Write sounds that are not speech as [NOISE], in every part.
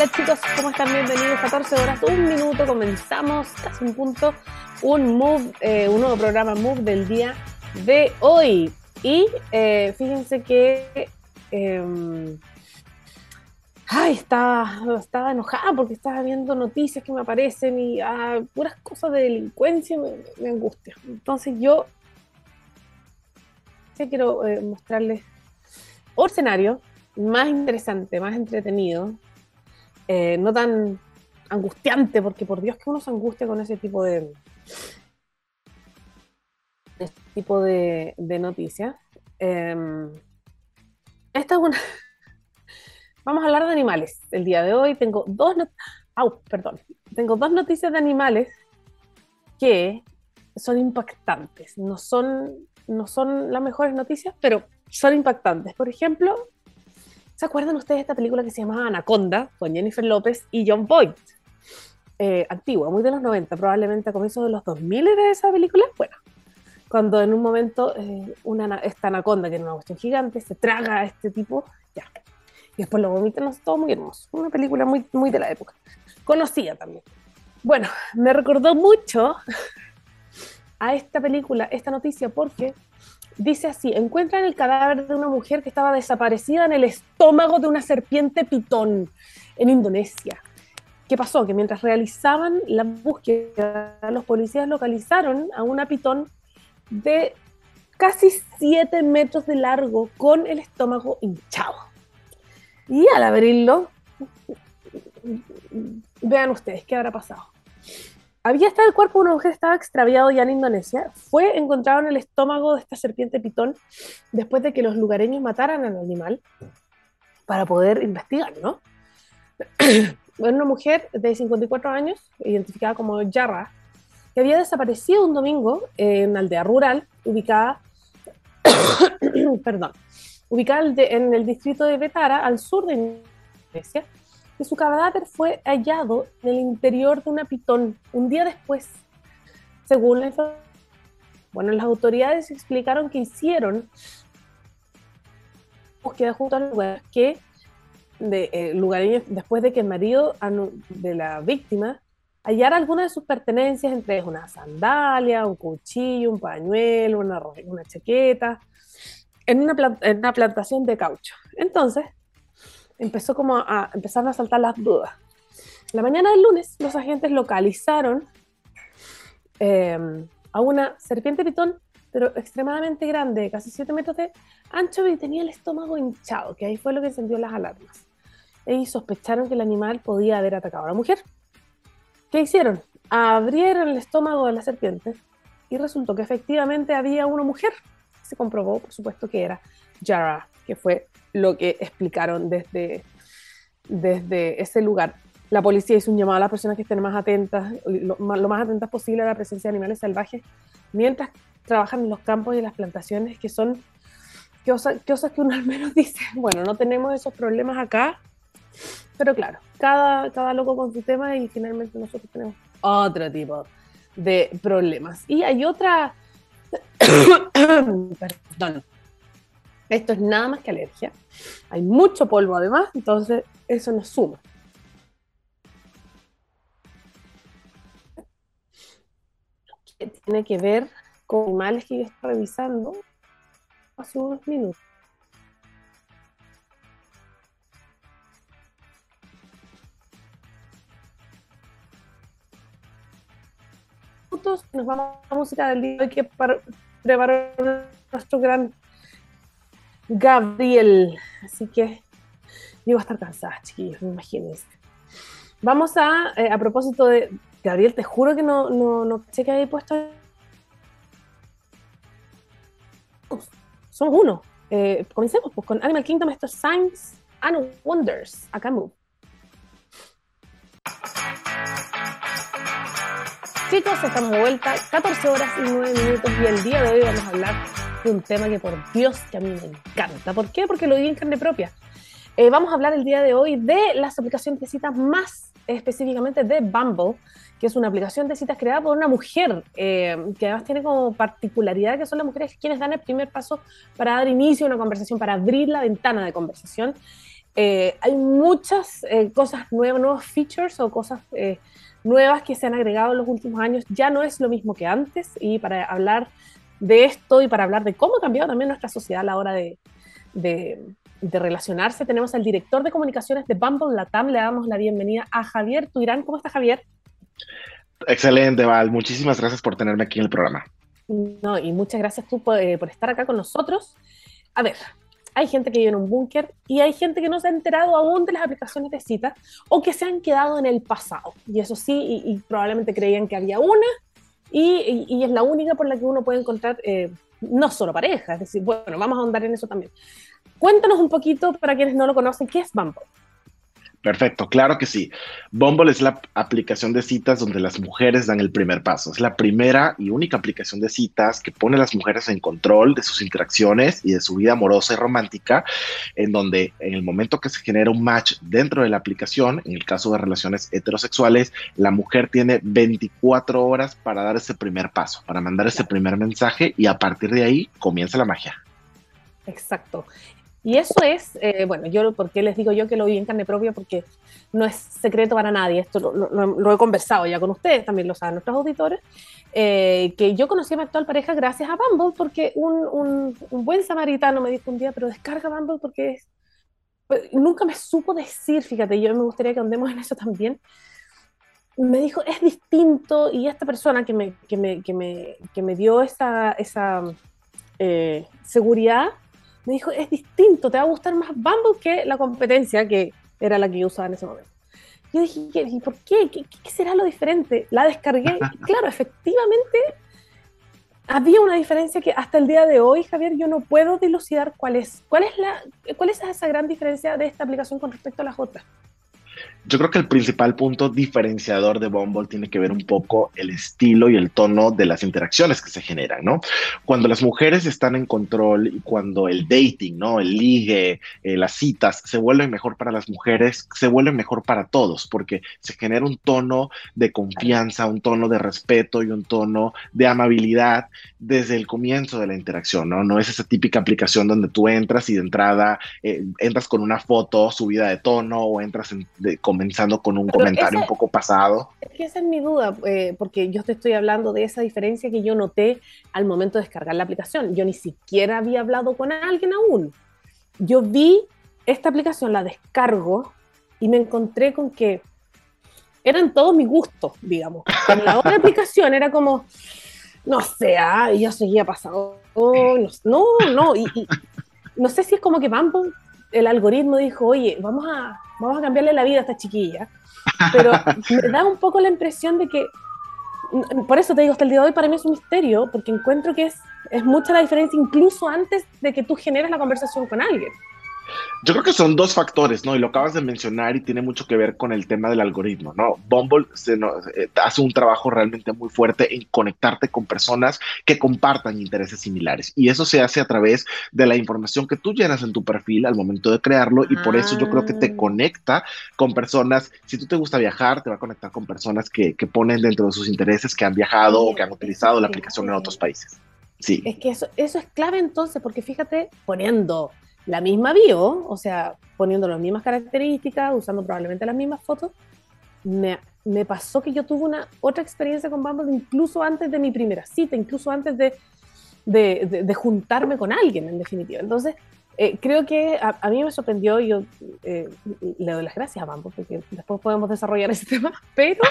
Hola chicos, ¿cómo están? Bienvenidos. 14 horas, un minuto, comenzamos casi un punto, un move, eh, un nuevo programa Move del día de hoy. Y eh, fíjense que eh, ay, estaba, estaba enojada porque estaba viendo noticias que me aparecen y ah, puras cosas de delincuencia me, me angustia. Entonces yo quiero eh, mostrarles otro escenario más interesante, más entretenido, eh, no tan angustiante, porque por Dios que uno se angustia con ese tipo de este tipo de, de noticias. Eh, esta es una [LAUGHS] Vamos a hablar de animales. El día de hoy tengo dos, perdón. Tengo dos noticias de animales que son impactantes. No son, no son las mejores noticias, pero son impactantes. Por ejemplo, ¿se acuerdan ustedes de esta película que se llamaba Anaconda con Jennifer López y John Boyd? Eh, antigua, muy de los 90, probablemente a comienzos de los 2000 era esa película. Bueno, cuando en un momento eh, una, esta anaconda, que era una cuestión gigante, se traga a este tipo, ya, y después lo vomitan, todo muy hermoso. Una película muy, muy de la época. Conocida también. Bueno, me recordó mucho [LAUGHS] a esta película, esta noticia, porque dice así, encuentran el cadáver de una mujer que estaba desaparecida en el estómago de una serpiente pitón en Indonesia. ¿Qué pasó? Que mientras realizaban la búsqueda, los policías localizaron a una pitón de casi 7 metros de largo con el estómago hinchado. Y al abrirlo, vean ustedes qué habrá pasado. Había estado el cuerpo de una mujer, estaba extraviado ya en Indonesia. Fue encontrado en el estómago de esta serpiente pitón después de que los lugareños mataran al animal para poder investigar, ¿no? [CLEARS THROAT] una mujer de 54 años, identificada como Yarra, que había desaparecido un domingo en aldea rural ubicada, [CLEARS THROAT] perdón, ubicada en el distrito de Betara, al sur de Indonesia, y su cadáver fue hallado en el interior de una pitón un día después, según la información. Bueno, las autoridades explicaron que hicieron búsqueda junto al lugar que de eh, lugareños después de que el marido de la víctima hallara algunas de sus pertenencias, entre ellas una sandalia, un cuchillo, un pañuelo, una, una chaqueta, en una, en una plantación de caucho. Entonces, empezó como a, empezar a saltar las dudas. La mañana del lunes, los agentes localizaron em, a una serpiente pitón, pero extremadamente grande, casi 7 metros de ancho, y tenía el estómago hinchado, que ahí fue lo que encendió las alarmas. Y sospecharon que el animal podía haber atacado a la mujer. ¿Qué hicieron? Abrieron el estómago de la serpiente y resultó que efectivamente había una mujer se comprobó, por supuesto, que era Yara, que fue lo que explicaron desde, desde ese lugar. La policía hizo un llamado a las personas que estén más atentas, lo, más atentas posible a la presencia de animales salvajes, mientras trabajan en los campos y las plantaciones, que son cosas, cosas que uno al menos [LAUGHS] dice, bueno, no tenemos esos problemas acá, pero claro, cada, cada loco con su tema y finalmente nosotros tenemos otro tipo de problemas. Y hay otra [COUGHS] Perdón. Esto es nada más que alergia. Hay mucho polvo además, entonces eso nos suma. tiene que ver con animales que yo estoy revisando hace unos minutos. nos vamos a la música del día que preparó nuestro gran Gabriel. Así que yo voy a estar cansada, chiquillos, me imagínense. Vamos a, eh, a propósito de Gabriel, te juro que no, no, no sé que había puesto. Somos uno. Eh, comencemos pues, con Animal Kingdom, estos Signs and Wonders. Acá Move. Chicos, estamos de vuelta, 14 horas y 9 minutos y el día de hoy vamos a hablar [LAUGHS] un tema que por Dios que a mí me encanta. ¿Por qué? Porque lo viví en carne propia. Eh, vamos a hablar el día de hoy de las aplicaciones de citas más específicamente de Bumble, que es una aplicación de citas creada por una mujer, eh, que además tiene como particularidad que son las mujeres quienes dan el primer paso para dar inicio a una conversación, para abrir la ventana de conversación. Eh, hay muchas eh, cosas nuevas, nuevos features o cosas eh, nuevas que se han agregado en los últimos años. Ya no es lo mismo que antes y para hablar de esto y para hablar de cómo ha cambiado también nuestra sociedad a la hora de, de, de relacionarse, tenemos al director de comunicaciones de Bumble Latam. Le damos la bienvenida a Javier Tuirán. ¿Cómo está Javier? Excelente, Val. Muchísimas gracias por tenerme aquí en el programa. No, y muchas gracias tú por, por estar acá con nosotros. A ver, hay gente que vive en un búnker y hay gente que no se ha enterado aún de las aplicaciones de citas o que se han quedado en el pasado. Y eso sí, y, probablemente creían que había una y, es la única por la que uno puede encontrar eh, no solo pareja, es decir, bueno, vamos a ahondar en eso también. Cuéntanos un poquito, para quienes no lo conocen, ¿qué es Bumble? Perfecto, claro que sí. Bumble es la aplicación de citas donde las mujeres dan el primer paso. Es la primera y única aplicación de citas que pone a las mujeres en control de sus interacciones y de su vida amorosa y romántica, en donde en el momento que se genera un match dentro de la aplicación, en el caso de relaciones heterosexuales, la mujer tiene 24 horas para dar ese primer paso, para mandar ese primer mensaje y a partir de ahí comienza la magia. Exacto. Y eso es, eh, bueno, yo, ¿por qué les digo yo que lo vi en carne propia? Porque no es secreto para nadie, esto lo, he conversado ya con ustedes, también lo saben nuestros auditores, eh, que yo conocí a mi actual pareja gracias a Bumble, porque un, un, buen samaritano me dijo un día, pero descarga Bumble porque es... Pues, nunca me supo decir, fíjate, yo me gustaría que andemos en eso también, me dijo, es distinto, y esta persona que me, que me, que me, que me dio esa, esa eh, seguridad, me dijo, es distinto, te va a gustar más Bumble que la competencia que era la que yo usaba en ese momento. Yo dije, ¿y por qué? ¿Qué, será lo diferente? La descargué y [LAUGHS] claro, efectivamente había una diferencia que hasta el día de hoy, Javier, yo no puedo dilucidar cuál es. ¿Cuál es, la, cuál es esa gran diferencia de esta aplicación con respecto a las otras? Yo creo que el principal punto diferenciador de Bumble tiene que ver un poco el estilo y el tono de las interacciones que se generan, ¿no? Cuando las mujeres están en control y cuando el dating, ¿no? El ligue, eh, las citas se vuelven mejor para las mujeres, se vuelven mejor para todos, porque se genera un tono de confianza, un tono de respeto y un tono de amabilidad desde el comienzo de la interacción, ¿no? No es esa típica aplicación donde tú entras y de entrada eh, entras con una foto subida de tono o entras en, comenzando con un comentario un poco pasado. Es que esa es mi duda, eh, porque yo te estoy hablando de esa diferencia que yo noté al momento de descargar la aplicación. Yo ni siquiera había hablado con alguien aún. Yo vi esta aplicación, la descargo y me encontré con que eran todos mis gustos, digamos. En la otra [LAUGHS] aplicación era como, no sé, ah, y yo seguía pasado. no, no, y, y, no sé si es como que Bumble el algoritmo dijo, oye, vamos a, vamos a cambiarle la vida a esta chiquilla. Pero [LAUGHS] me da un poco la impresión de que, por eso te digo, hasta el día de hoy para mí es un misterio, porque encuentro que es, es mucha la diferencia incluso antes de que tú generes la conversación con alguien. Yo creo que son dos factores, ¿no? Y lo acabas de mencionar y tiene mucho que ver con el tema del algoritmo, ¿no? Bumble se, eh, hace un trabajo realmente muy fuerte en conectarte con personas que compartan intereses similares. Y eso se hace a través de la información que tú llenas en tu perfil al momento de crearlo. Y por eso yo creo que te ah. conecta con personas. Si tú te gusta viajar, te va a conectar con personas que, que ponen dentro de sus intereses que han viajado o que han utilizado la aplicación en otros países. Sí. Es que eso, eso es clave entonces, porque fíjate, poniendo la misma bio, o sea, poniendo las mismas características, usando probablemente las mismas fotos, me, me, pasó que yo tuve una otra experiencia con Bumble incluso antes de mi primera cita, incluso antes de, de, juntarme con alguien, en definitiva. Entonces, eh, creo que a, mí me sorprendió, yo eh, le doy las gracias a Bumble, porque después podemos desarrollar ese [LAUGHS] tema, pero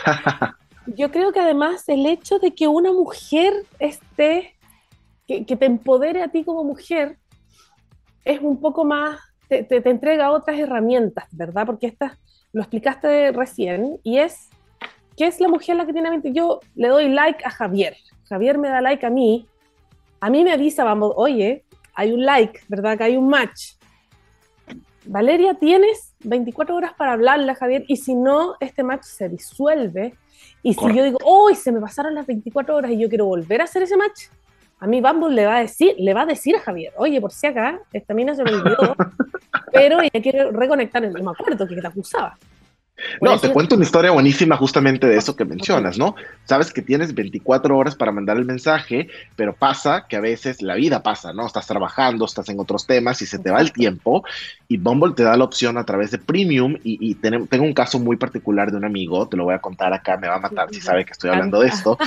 yo creo que además el hecho de que una mujer esté, que, que te empodere a ti como mujer, es un poco más, te, te, entrega otras herramientas, ¿verdad? Porque esta, lo explicaste recién, y es, ¿qué es la mujer la que tiene mente? Yo le doy like a Javier, Javier me da like a mí, a mí me avisa, vamos, oye, hay un like, ¿verdad? Que hay un match. Valeria, tienes 24 horas para hablarle a Javier y si no, este match se disuelve. Y si yo digo, hoy se me pasaron las 24 horas y yo quiero volver a hacer ese match, a mí Bumble le va a decir, le va a decir a Javier, oye, por si acá, esta mina se me olvidó, [LAUGHS] pero ella quiere reconectar, no me acuerdo que te acusaba. No, te cuento una historia buenísima justamente de eso que mencionas, ¿no? Sabes que tienes 24 horas para mandar el mensaje, pero pasa que a veces la vida pasa, ¿no? Estás trabajando, estás en otros temas y se te va el tiempo y Bumble te da la opción a través de Premium y, tengo, un caso muy particular de un amigo, te lo voy a contar acá, me va a matar si sabe que estoy hablando de esto,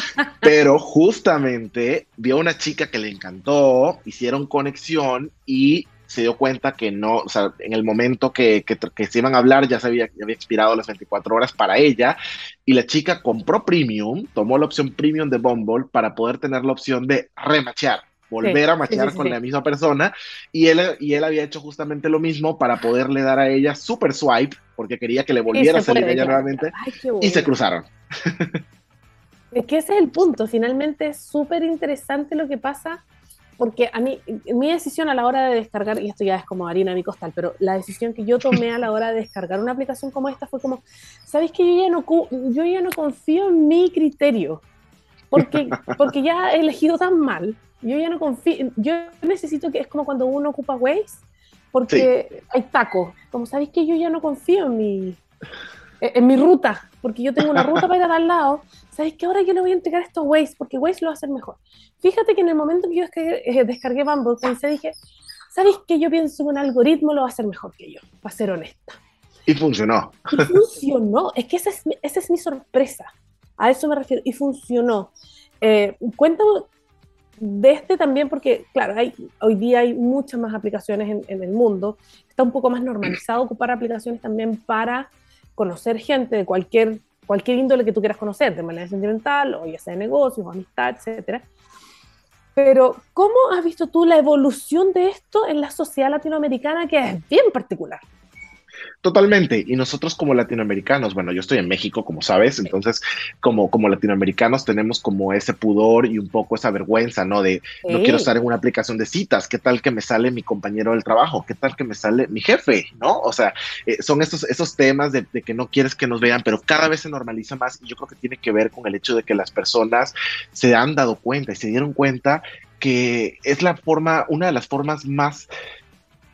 pero justamente vio a una chica que le encantó, hicieron conexión y se dio cuenta que no, o sea, en el momento que, que, se iban a hablar ya se había, había, expirado las 24 horas para ella y la chica compró Premium, tomó la opción Premium de Bumble para poder tener la opción de remachear volver a machear con la misma persona y él, y él había hecho justamente lo mismo para poderle dar a ella super swipe porque quería que le volviera a salir ella nuevamente y se cruzaron. Es que ese es el punto, finalmente es súper interesante lo que pasa porque a mí, mi decisión a la hora de descargar, y esto ya es como harina a mi costal, pero la decisión que yo tomé a la hora de descargar una aplicación como esta fue como, ¿sabéis que yo ya no, yo ya no confío en mi criterio? Porque, [LAUGHS] porque ya he elegido tan mal, yo ya no confío, yo necesito que es como cuando uno ocupa Waze, porque hay tacos, como sabéis que yo ya no confío en mi, en mi ruta, porque yo tengo una ruta para ir a al lado, ¿sabes qué? Ahora yo le voy a entregar esto a Waze, porque Waze lo va a hacer mejor. Fíjate que en el momento que yo descargué, eh, descargué Bumble, pensé, dije, ¿sabes qué? Yo pienso que un algoritmo lo va a hacer mejor que yo, para ser honesta. Y funcionó. Y funcionó, es que esa es, esa es mi sorpresa, a eso me refiero, y funcionó. Eh, cuéntame de este también, porque claro, hay, hoy día hay muchas más aplicaciones en, en el mundo, está un poco más normalizado ocupar aplicaciones también para conocer gente de cualquier cualquier índole que tú quieras conocer, de manera sentimental, o ya sea de negocios, amistad, etcétera. Pero, ¿cómo has visto tú la evolución de esto en la sociedad latinoamericana, que es bien particular? Totalmente. Y nosotros como latinoamericanos, bueno, yo estoy en México, como sabes, entonces como, como latinoamericanos tenemos como ese pudor y un poco esa vergüenza, ¿no? De no quiero estar en una aplicación de citas, ¿qué tal que me sale mi compañero del trabajo? ¿Qué tal que me sale mi jefe? ¿No? O sea, eh, son esos, esos temas de, de, que no quieres que nos vean, pero cada vez se normaliza más y yo creo que tiene que ver con el hecho de que las personas se han dado cuenta y se dieron cuenta que es la forma, una de las formas más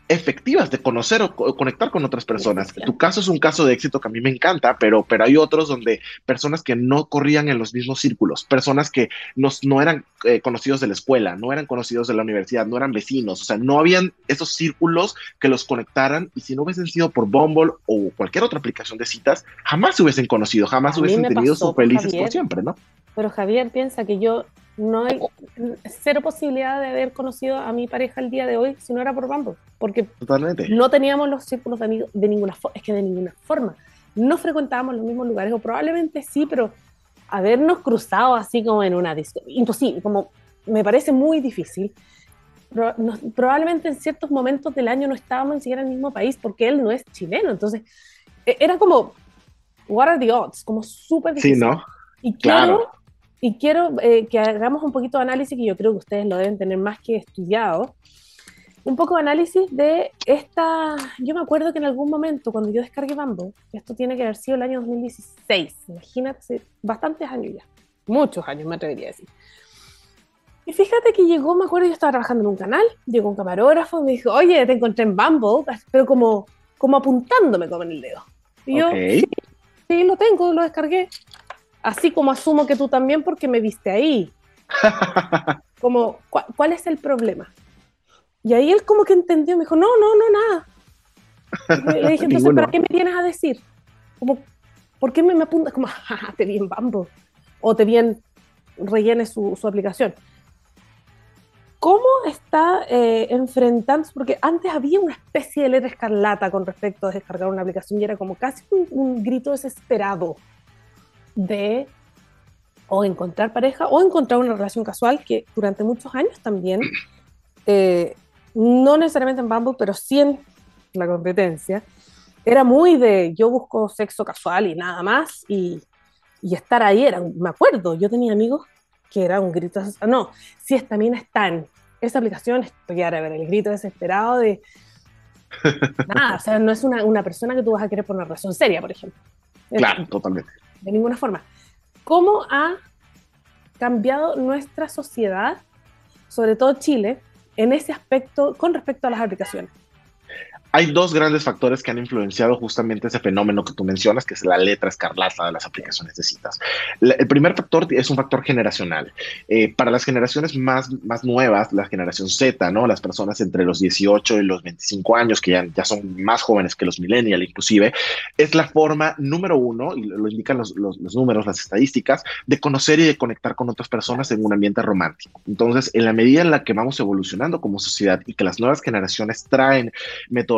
efectivas de conocer o, conectar con otras personas. Tu caso es un caso de éxito que a mí me encanta, pero, pero hay otros donde personas que no corrían en los mismos círculos, personas que no eran eh, conocidos de la escuela, no eran conocidos de la universidad, no eran vecinos, o sea, no habían esos círculos que los conectaran y si no hubiesen sido por Bumble o cualquier otra aplicación de citas, jamás se hubiesen conocido, jamás hubiesen tenido sus felices por siempre, ¿no? Pero Javier piensa que yo no hay cero posibilidad de haber conocido a mi pareja el día de hoy si no era por Bumble, porque no teníamos los círculos de amigos de ninguna forma, es que de ninguna forma, no frecuentábamos los mismos lugares, o probablemente sí, pero habernos cruzado así como en una disco, imposible, como me parece muy difícil. probablemente en ciertos momentos del año no estábamos ni siquiera en el mismo país porque él no es chileno, entonces e, era como, what are the odds? Como súper difícil. Sí, ¿no? Y claro y quiero eh, que hagamos un poquito de análisis, que yo creo que ustedes lo deben tener más que estudiado. Un poco de análisis de esta. Yo me acuerdo que en algún momento, cuando yo descargué Bambo, esto tiene que haber sido el año 2016, imagínate, bastantes años ya, muchos años me atrevería a decir. Y fíjate que llegó, me acuerdo, yo estaba trabajando en un canal, llegó un camarógrafo me dijo, oye, te encontré en Bumble, pero como, como apuntándome con el dedo. Y yo, sí, lo tengo, lo descargué así como asumo que tú también porque me viste ahí. [LAUGHS] como, ¿cuál, es el problema? Y ahí él como que entendió, me dijo, no, no, no, nada. Le, dije, entonces, ¿para qué me vienes a decir? Como, ¿por qué me, me apuntas? Como, [LAUGHS] jaja, te vi en Bumble. O te vi en rellene su, su aplicación. ¿Cómo está eh, enfrentándose? Porque antes había una especie de letra escarlata con respecto a descargar una aplicación y era como casi un grito desesperado de o encontrar pareja o encontrar una relación casual que durante muchos años también, eh, no necesariamente en Bumble, pero sí en la competencia, era muy de yo busco sexo casual y nada más y, y estar ahí era, me acuerdo, yo tenía amigos que era un grito, no, si esta mina está en esa aplicación, estoy a ver el grito desesperado de [LAUGHS] nada, o sea, no es una, una persona que tú vas a querer por una relación seria, por ejemplo. Claro, totalmente de ninguna forma. ¿Cómo ha cambiado nuestra sociedad, sobre todo Chile, en ese aspecto con respecto a las aplicaciones? Hay dos grandes factores que han influenciado justamente ese fenómeno que tú mencionas, que es la letra escarlata de las aplicaciones de citas. el primer factor es un factor generacional. Eh, para las generaciones más, más nuevas, la generación Z, ¿no? Las personas entre los 18 y los 25 años, que ya, ya son más jóvenes que los millennials inclusive, es la forma número uno, y lo indican los, los, los números, las estadísticas, de conocer y de conectar con otras personas en un ambiente romántico. Entonces, en la medida en la que vamos evolucionando como sociedad y que las nuevas generaciones traen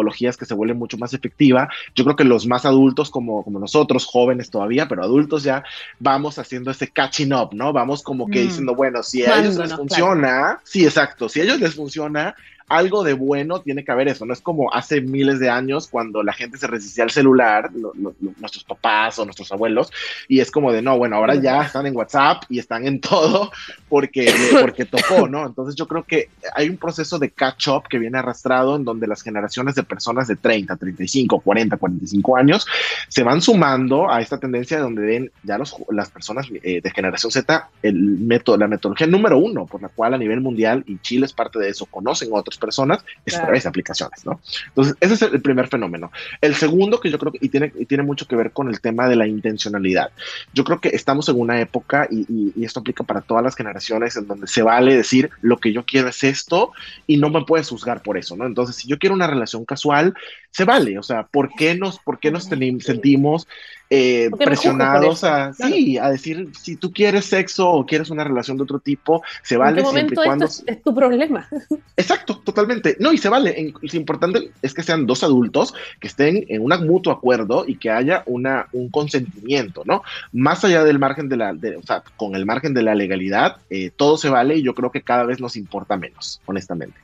metodologías que se vuelven mucho más efectiva. Yo creo que los más adultos como, como nosotros, jóvenes todavía, pero adultos ya, vamos haciendo ese catching up, ¿no? Vamos como que mm. diciendo, bueno, si a ellos les funciona, sí, exacto, si a ellos les funciona, algo de bueno tiene que haber eso, no es como hace miles de años cuando la gente se resistía al celular, nuestros papás o nuestros abuelos, y es como de, no, bueno, ahora ya están en WhatsApp y están en [LAUGHS] todo porque, porque tocó, ¿no? Entonces yo creo que hay un proceso de catch-up que viene arrastrado en donde las generaciones de personas de 30, 35, 40, 45 años se van sumando a esta tendencia donde ven ya los, las personas eh, de generación Z el método, la metodología número uno por la cual a nivel mundial, y Chile es parte de eso, conocen otros personas es a través de aplicaciones, ¿no? Entonces, ese es el primer fenómeno. El segundo que yo creo que y tiene, y tiene mucho que ver con el tema de la intencionalidad. Yo creo que estamos en una época, y, y, esto aplica para todas las generaciones, en donde se vale decir lo que yo quiero es esto y no me puedes juzgar por eso, ¿no? Entonces, si yo quiero una relación casual, se vale, o sea, ¿por qué nos, por qué nos sentimos eh, presionados a, sí, a decir, si tú quieres sexo o quieres una relación de otro tipo, se vale siempre y cuando... Es, es, tu problema. [LAUGHS] Exacto, totalmente. No, y se vale. Lo importante es que sean dos adultos que estén en un mutuo acuerdo y que haya una, un consentimiento, ¿no? Más allá del margen de la, o sea, con el margen de la legalidad, eh, todo se vale y yo creo que cada vez nos importa menos, honestamente.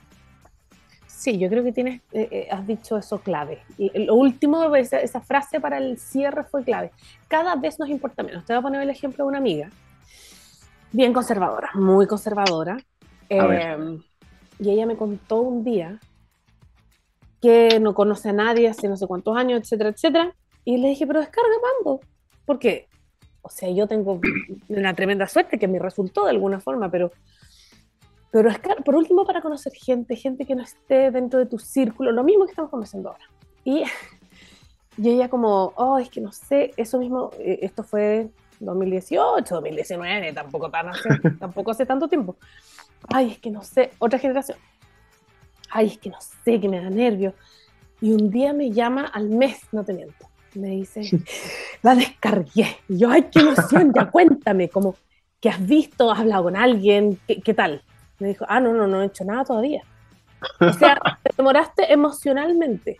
Sí, yo creo que tienes, eh, eh, has dicho eso clave. Lo último, esa, esa, frase para el cierre fue clave. Cada vez nos importa menos. Te voy a poner el ejemplo de una amiga, bien conservadora, muy conservadora. Eh, y ella me contó un día que no conoce a nadie hace no sé cuántos años, etcétera, etcétera. Y le dije, pero descarga Mambo. Porque, o sea, yo tengo una tremenda suerte que me resultó de alguna forma, pero pero es por último, para conocer gente, gente que no esté dentro de tu círculo, lo mismo que estamos conversando ahora. Y, [LAUGHS] y ella como, oh, es que no sé, eso mismo, eh, esto fue 2018, 2019, tampoco, tan hace, [LAUGHS] tampoco hace tanto tiempo. Ay, es que no sé, otra generación. Ay, es que no sé, que me da nervio. Y un día me llama al mes, no te miento. Me dice, [LAUGHS] la descargué. Y yo, ay, qué emoción, ya cuéntame, como, que has visto? ¿Has hablado con alguien? ¿Qué, qué tal? Me dijo, ah, no, no, no he hecho nada todavía. O sea, [LAUGHS] te demoraste emocionalmente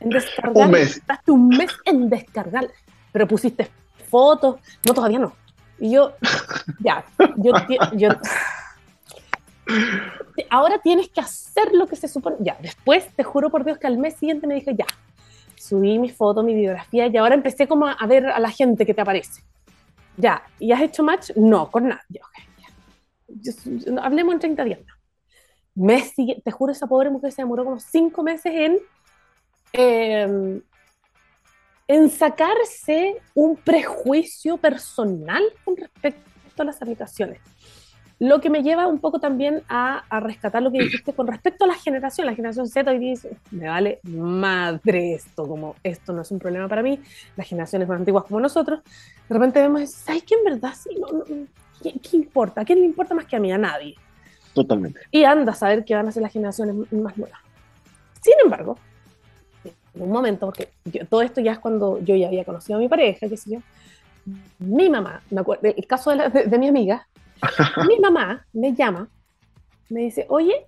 en descargar. Un mes. un mes en descargar. Pero pusiste fotos. No, todavía no. Y yo, ya, yo, yo, [LAUGHS] ahora tienes que hacer lo que se supone. Ya, después te juro por Dios que al mes siguiente me dije, ya, subí mi foto, mi biografía y ahora empecé como a ver a la gente que te aparece. Ya, ¿y has hecho match? No, con nadie hablemos en 30 días. Mes te juro, esa pobre mujer se demoró como 5 meses en, em, en sacarse un prejuicio personal con respecto a las aplicaciones. Lo que me lleva un poco también a, a, rescatar lo que dijiste con respecto a la generación. La generación Z hoy dice, me vale madre esto, como esto no es un problema para mí. Las generaciones más antiguas como nosotros, de repente vemos, ¿sabes que en verdad sí? No, no, ¿qué, importa? ¿A quién le importa más que a mí? A nadie. Totalmente. Y anda a saber qué van a ser las generaciones más nuevas. Sin embargo, en un momento, porque todo esto ya es cuando yo ya había conocido a mi pareja, qué sé yo, mi mamá, me acuerdo, el caso de, mi amiga, [LAUGHS] mi mamá me llama, me dice, oye,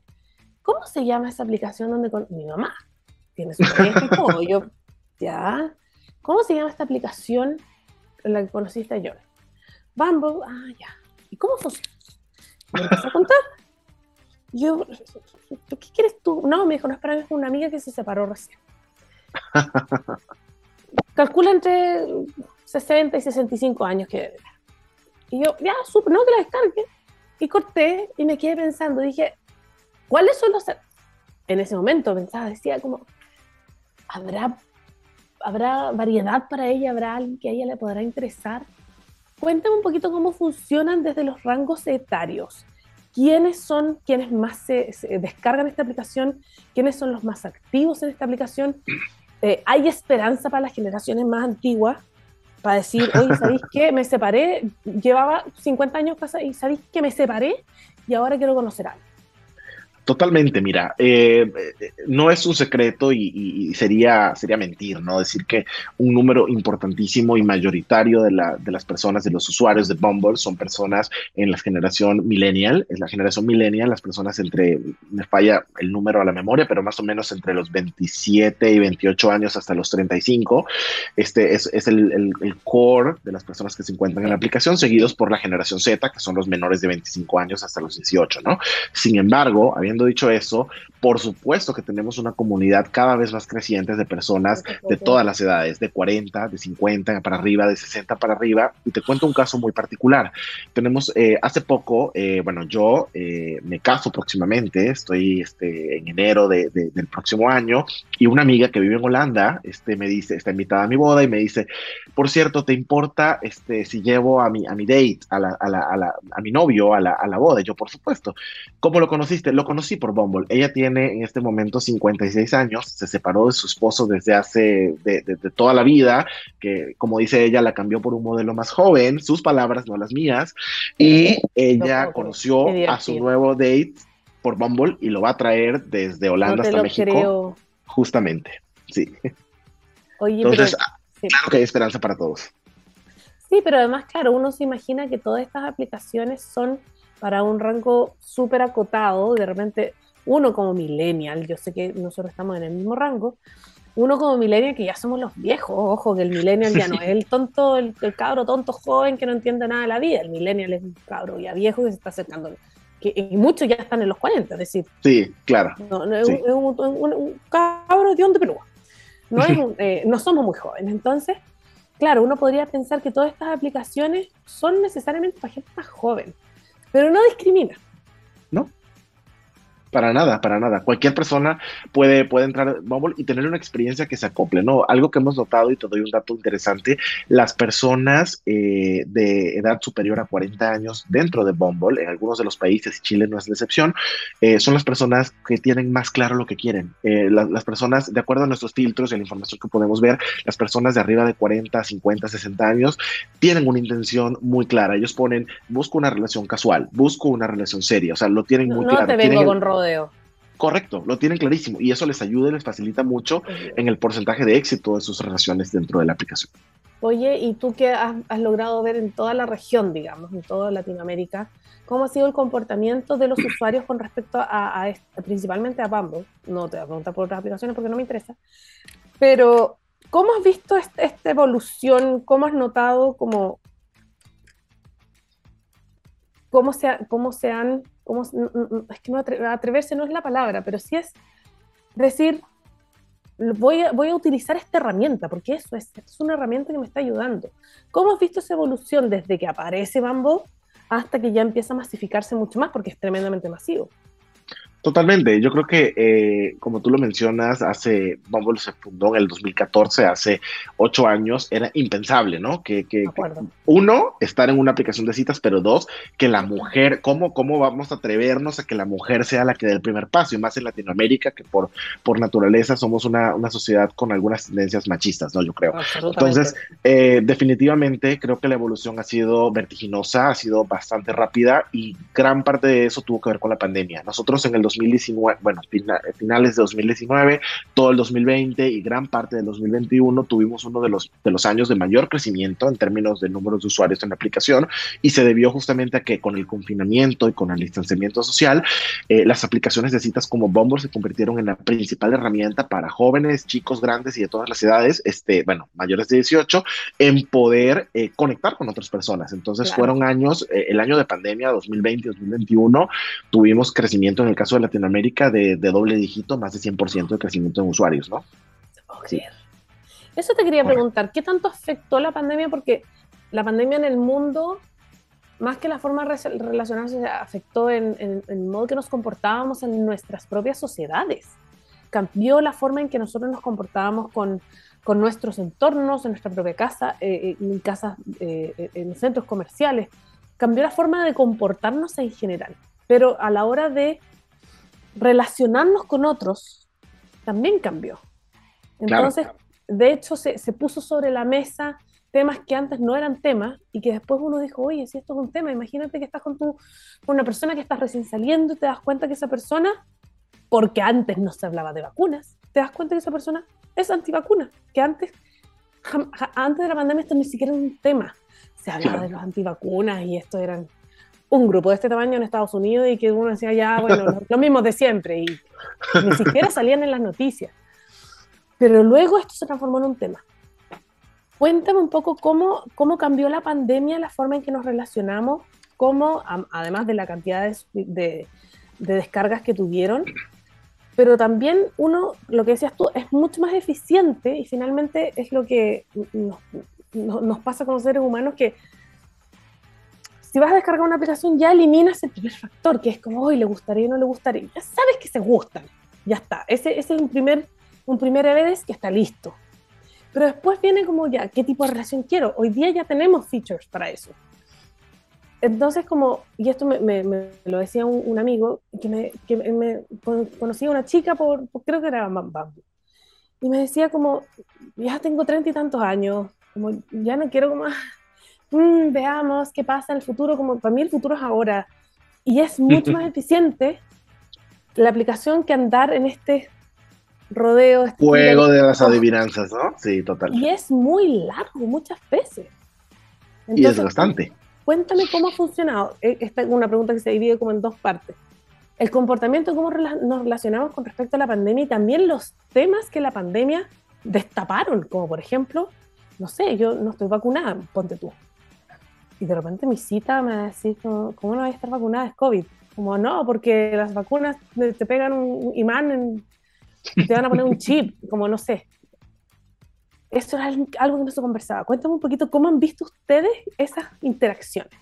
¿cómo se llama esa aplicación donde con mi mamá tiene su pareja y todo? Yo, ya, ¿cómo se llama esta aplicación en la que conociste a John? Bumble, ah, ya. ¿Y cómo funciona? Me empezó a contar. Yo, ¿qué quieres tú? No, me dijo, no, espera, es una amiga que se separó recién. [LAUGHS] Calcula entre 60 y 65 años que debe Y yo, ya, súper, no, que la descargue. Y corté y me quedé pensando, dije, ¿cuáles son los... En ese momento pensaba, decía como, ¿habrá, ¿habrá variedad para ella? ¿Habrá alguien que a ella le podrá interesar? Cuéntame un poquito cómo funcionan desde los rangos etarios. quiénes son quienes más se, descargan esta aplicación, quiénes son los más activos en esta aplicación. Eh, ¿Hay esperanza para las generaciones más antiguas? Para decir, oye, [LAUGHS] ¿sabéis qué? Me separé, llevaba 50 años y ¿sabéis que me separé? Y ahora quiero conocer a alguien. Totalmente, mira, eh, no es un secreto y, sería, sería mentir, ¿no? Decir que un número importantísimo y mayoritario de, la, de las personas, de los usuarios de Bumble, son personas en la generación millennial, es la generación millennial, las personas entre, me falla el número a la memoria, pero más o menos entre los 27 y 28 años hasta los 35. Este es, el, el, core de las personas que se encuentran en la aplicación, seguidos por la generación Z, que son los menores de 25 años hasta los 18, ¿no? Sin embargo, había dicho eso, por supuesto que tenemos una comunidad cada vez más creciente de personas de todas las edades, de 40, de 50 para arriba, de 60 para arriba. Y te cuento un caso muy particular. Tenemos, eh, hace poco, eh, bueno, yo eh, me caso próximamente, estoy este, en enero de, del próximo año, y una amiga que vive en Holanda este, me dice, está invitada a mi boda y me dice, por cierto, ¿te importa este, si llevo a mi, a mi date, a, la, a, la, a, la, a mi novio a la, a la boda? yo, por supuesto. ¿Cómo lo conociste? Lo conocí por Bumble. Ella tiene en este momento 56 años, se separó de su esposo desde hace, de, toda la vida, que como dice ella, la cambió por un modelo más joven, sus palabras, no las mías, y ella conoció a su nuevo date por Bumble y lo va a traer desde Holanda hasta México. Justamente, sí. Oye, Entonces, claro que hay esperanza para todos. Sí, pero además, claro, uno se imagina que todas estas aplicaciones son para un rango súper acotado, de repente uno como millennial, yo sé que nosotros estamos en el mismo rango, uno como millennial que ya somos los viejos, ojo que el millennial ya no es el tonto, el, cabro tonto joven que no entiende nada de la vida, el millennial es un cabro ya viejo que se está acercando, que, y muchos ya están en los 40, es decir. Sí, claro. No, es, Un, cabro de donde Perú. No, eh, no somos muy jóvenes, entonces, claro, uno podría pensar que todas estas aplicaciones son necesariamente para gente más joven, pero no discrimina. ¿No? Para nada, para nada. Cualquier persona puede, puede entrar a Bumble y tener una experiencia que se acople, ¿no? Algo que hemos notado, y te doy un dato interesante, las personas eh, de edad superior a 40 años dentro de Bumble, en algunos de los países, Chile no es la excepción, eh, son las personas que tienen más claro lo que quieren. Eh, las personas, de acuerdo a nuestros filtros y a la información que podemos ver, las personas de arriba de 40, 50, 60 años tienen una intención muy clara. Ellos ponen, busco una relación casual, busco una relación seria, o sea, lo tienen muy claro. No te vengo con Correcto, lo tienen clarísimo y eso les ayuda y les facilita mucho en el porcentaje de éxito de sus relaciones dentro de la aplicación. Oye, ¿y tú qué has, logrado ver en toda la región, digamos, en toda Latinoamérica? ¿Cómo ha sido el comportamiento de los usuarios con respecto a, principalmente a Bumble? No te voy a preguntar por otras aplicaciones porque no me interesa. Pero, ¿cómo has visto esta evolución? ¿Cómo has notado cómo, cómo, se, cómo se han es que no atreverse no es la palabra, pero sí es decir, voy a, voy a utilizar esta herramienta, porque eso es, es una herramienta que me está ayudando. ¿Cómo has visto esa evolución desde que aparece Bambo hasta que ya empieza a masificarse mucho más, porque es tremendamente masivo? Totalmente, yo creo que eh, como tú lo mencionas, hace, Bumble se fundó en el 2014, hace ocho años, era impensable, ¿no? Que, que, uno, estar en una aplicación de citas, pero dos, que la mujer, ¿cómo, ¿cómo vamos a atrevernos a que la mujer sea la que dé el primer paso? Y más en Latinoamérica, que por, por naturaleza somos una, una sociedad con algunas tendencias machistas, ¿no? Yo creo. Entonces, eh, definitivamente creo que la evolución ha sido vertiginosa, ha sido bastante rápida y gran parte de eso tuvo que ver con la pandemia. Nosotros en el 2019, bueno, finales de 2019, todo el 2020 y gran parte del 2021 tuvimos uno de los, de los años de mayor crecimiento en términos de números de usuarios en la aplicación y se debió justamente a que con el confinamiento y con el distanciamiento social, eh, las aplicaciones de citas como Bumble se convirtieron en la principal herramienta para jóvenes, chicos, grandes y de todas las edades, este, bueno, mayores de 18, en poder eh, conectar con otras personas. Entonces fueron años, eh, el año de pandemia 2020-2021, tuvimos crecimiento en el caso de Latinoamérica de, doble dígito, más de 100% de crecimiento en usuarios, ¿no? Sí. Eso te quería preguntar, ¿qué tanto afectó la pandemia? Porque la pandemia en el mundo, más que la forma de relacionarse, afectó en, el modo que nos comportábamos en nuestras propias sociedades. Cambió la forma en que nosotros nos comportábamos con, con nuestros entornos, en nuestra propia casa, eh, eh, en casas, eh, en centros comerciales. Cambió la forma de comportarnos en general. pero a la hora de relacionarnos con otros, también cambió. Entonces, de hecho, se, se, puso sobre la mesa temas que antes no eran temas y que después uno dijo, oye, si esto es un tema, imagínate que estás con, tu, con una persona que estás recién saliendo y te das cuenta que esa persona, porque antes no se hablaba de vacunas, te das cuenta que esa persona es antivacuna, que antes, antes de la pandemia esto ni siquiera era un tema. Se hablaba de los antivacunas y esto eran un grupo de este tamaño en Estados Unidos y que uno decía ya, bueno, lo, mismo de siempre y ni siquiera [LAUGHS] salían en las noticias. Pero luego esto se transformó en un tema. Cuéntame un poco cómo, cómo cambió la pandemia, la forma en que nos relacionamos, cómo, además de la cantidad de, de, de descargas que tuvieron, pero también uno, lo que decías tú, es mucho más eficiente y finalmente es lo que nos, nos pasa con los seres humanos que si vas a descargar una aplicación ya eliminas el primer factor, que es como, hoy le gustaría o no le gustaría. Ya sabes que se gustan, ya está. Ese, ese es un primer, un primer evidence que está listo. Pero después viene como ya, ¿qué tipo de relación quiero? Hoy día ya tenemos features para eso. Entonces, como, y esto me, me, lo decía un, amigo, que me, que me conocía una chica por, creo que era Bambu, y me decía como, ya tengo treinta y tantos años, como ya no quiero como Mm, veamos qué pasa en el futuro, como para mí el futuro es ahora. Y es mucho más [LAUGHS] eficiente la aplicación que andar en este rodeo. Este Juego de las adivinanzas, ¿no? Sí, total. Y es muy largo muchas veces. y es bastante. Cuéntame cómo ha funcionado. E, esta es una pregunta que se divide como en dos partes. El comportamiento, cómo nos relacionamos con respecto a la pandemia y también los temas que la pandemia destaparon, como por ejemplo, no sé, yo no estoy vacunada, ponte tú. Y de repente mi cita me decía, ¿cómo no voy a estar vacunada? Es COVID. Como no, porque las vacunas te pegan un imán y te van a poner un chip, como no sé. Eso era algo que no se conversaba. Cuéntame un poquito cómo han visto ustedes esas interacciones.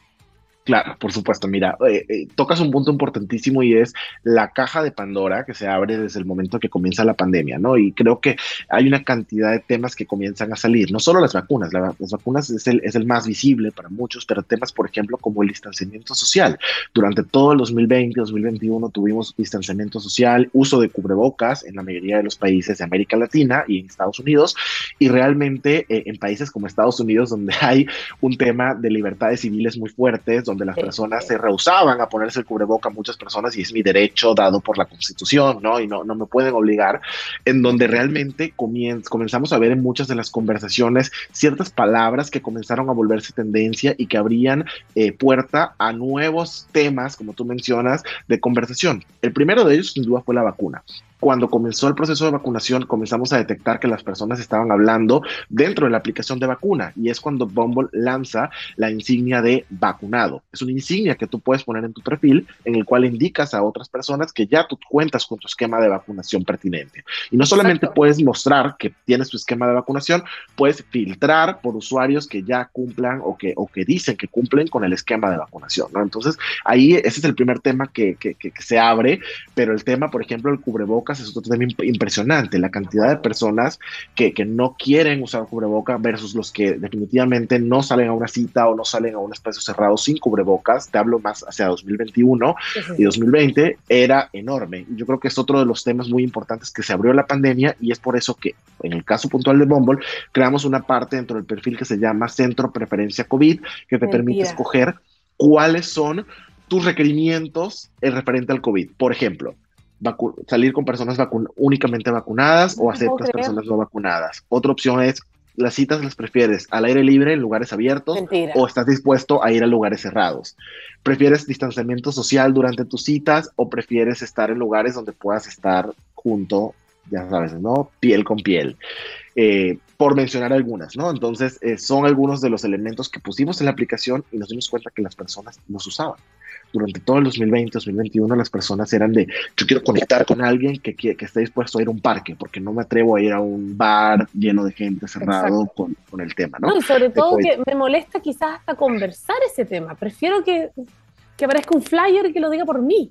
Claro, por supuesto. Mira, eh, eh, tocas un punto importantísimo y es la caja de Pandora que se abre desde el momento que comienza la pandemia, ¿no? Y creo que hay una cantidad de temas que comienzan a salir, no solo las vacunas, las vacunas es el, es el más visible para muchos, pero temas, por ejemplo, como el distanciamiento social. Durante todo el 2020, 2021 tuvimos distanciamiento social, uso de cubrebocas en la mayoría de los países de América Latina y en Estados Unidos, y realmente eh, en países como Estados Unidos, donde [LAUGHS] hay un tema de libertades civiles muy fuertes, donde las personas se rehusaban a ponerse el cubreboca, muchas personas, y es mi derecho dado por la Constitución, ¿no? Y no, no me pueden obligar, en donde realmente comenzamos a ver en muchas de las conversaciones ciertas palabras que comenzaron a volverse tendencia y que abrían eh, puerta a nuevos temas, como tú mencionas, de conversación. El primero de ellos, sin duda, fue la vacuna cuando comenzó el proceso de vacunación, comenzamos a detectar que las personas estaban hablando dentro de la aplicación de vacuna y es cuando Bumble lanza la insignia de vacunado. Es una insignia que tú puedes poner en tu perfil en el cual indicas a otras personas que ya tú cuentas con tu esquema de vacunación pertinente. Y no solamente puedes mostrar que tienes tu esquema de vacunación, puedes filtrar por usuarios que ya cumplan o que, o que dicen que cumplen con el esquema de vacunación. ¿no? Entonces, ahí ese es el primer tema que, que, que se abre, pero el tema, por ejemplo, el cubreboca es otro tema impresionante, la cantidad de personas que, que no quieren usar cubreboca versus los que definitivamente no salen a una cita o no salen a un espacio cerrado sin cubrebocas, te hablo más hacia 2021 y 2020, era enorme. Yo creo que es otro de los temas muy importantes que se abrió la pandemia y es por eso que en el caso puntual de Bumble, creamos una parte dentro del perfil que se llama Centro Preferencia COVID, que te permite escoger cuáles son tus requerimientos en referente al COVID. Por ejemplo, salir con personas únicamente vacunadas o aceptas personas no vacunadas. Otra opción es, las citas las prefieres al aire libre en lugares abiertos o estás dispuesto a ir a lugares cerrados. ¿Prefieres distanciamiento social durante tus citas o prefieres estar en lugares donde puedas estar junto, ya sabes, ¿no? Piel con piel. Eh, por mencionar algunas, ¿no? Entonces, eh, son algunos de los elementos que pusimos en la aplicación y nos dimos cuenta que las personas los usaban durante todo el 2020, 2021, las personas eran de, yo quiero conectar con alguien que, que, esté dispuesto a ir a un parque, porque no me atrevo a ir a un bar lleno de gente cerrado con, con, el tema, ¿no? y sobre todo que me molesta quizás hasta conversar ese tema. Prefiero que, que aparezca un flyer y que lo diga por mí.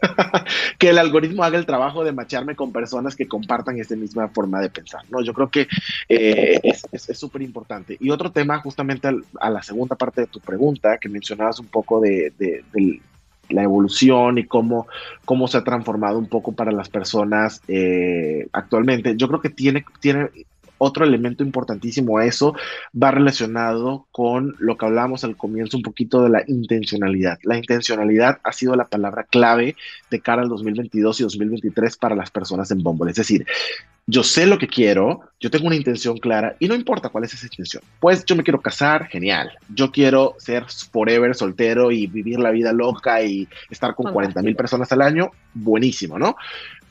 [LAUGHS] que el algoritmo haga el trabajo de macharme con personas que compartan esta misma forma de pensar, ¿no? Yo creo que eh, es súper importante. Y otro tema, justamente a la segunda parte de tu pregunta, que mencionabas un poco de, la evolución y cómo, cómo se ha transformado un poco para las personas eh, actualmente. Yo creo que tiene, tiene otro elemento importantísimo a eso va relacionado con lo que hablábamos al comienzo un poquito de la intencionalidad. La intencionalidad ha sido la palabra clave de cara al 2022 y 2023 para las personas en Bumble. Es decir, yo sé lo que quiero, yo tengo una intención clara y no importa cuál es esa intención. Pues yo me quiero casar, genial. Yo quiero ser forever soltero y vivir la vida loca y estar con 40 mil personas al año, buenísimo, ¿no?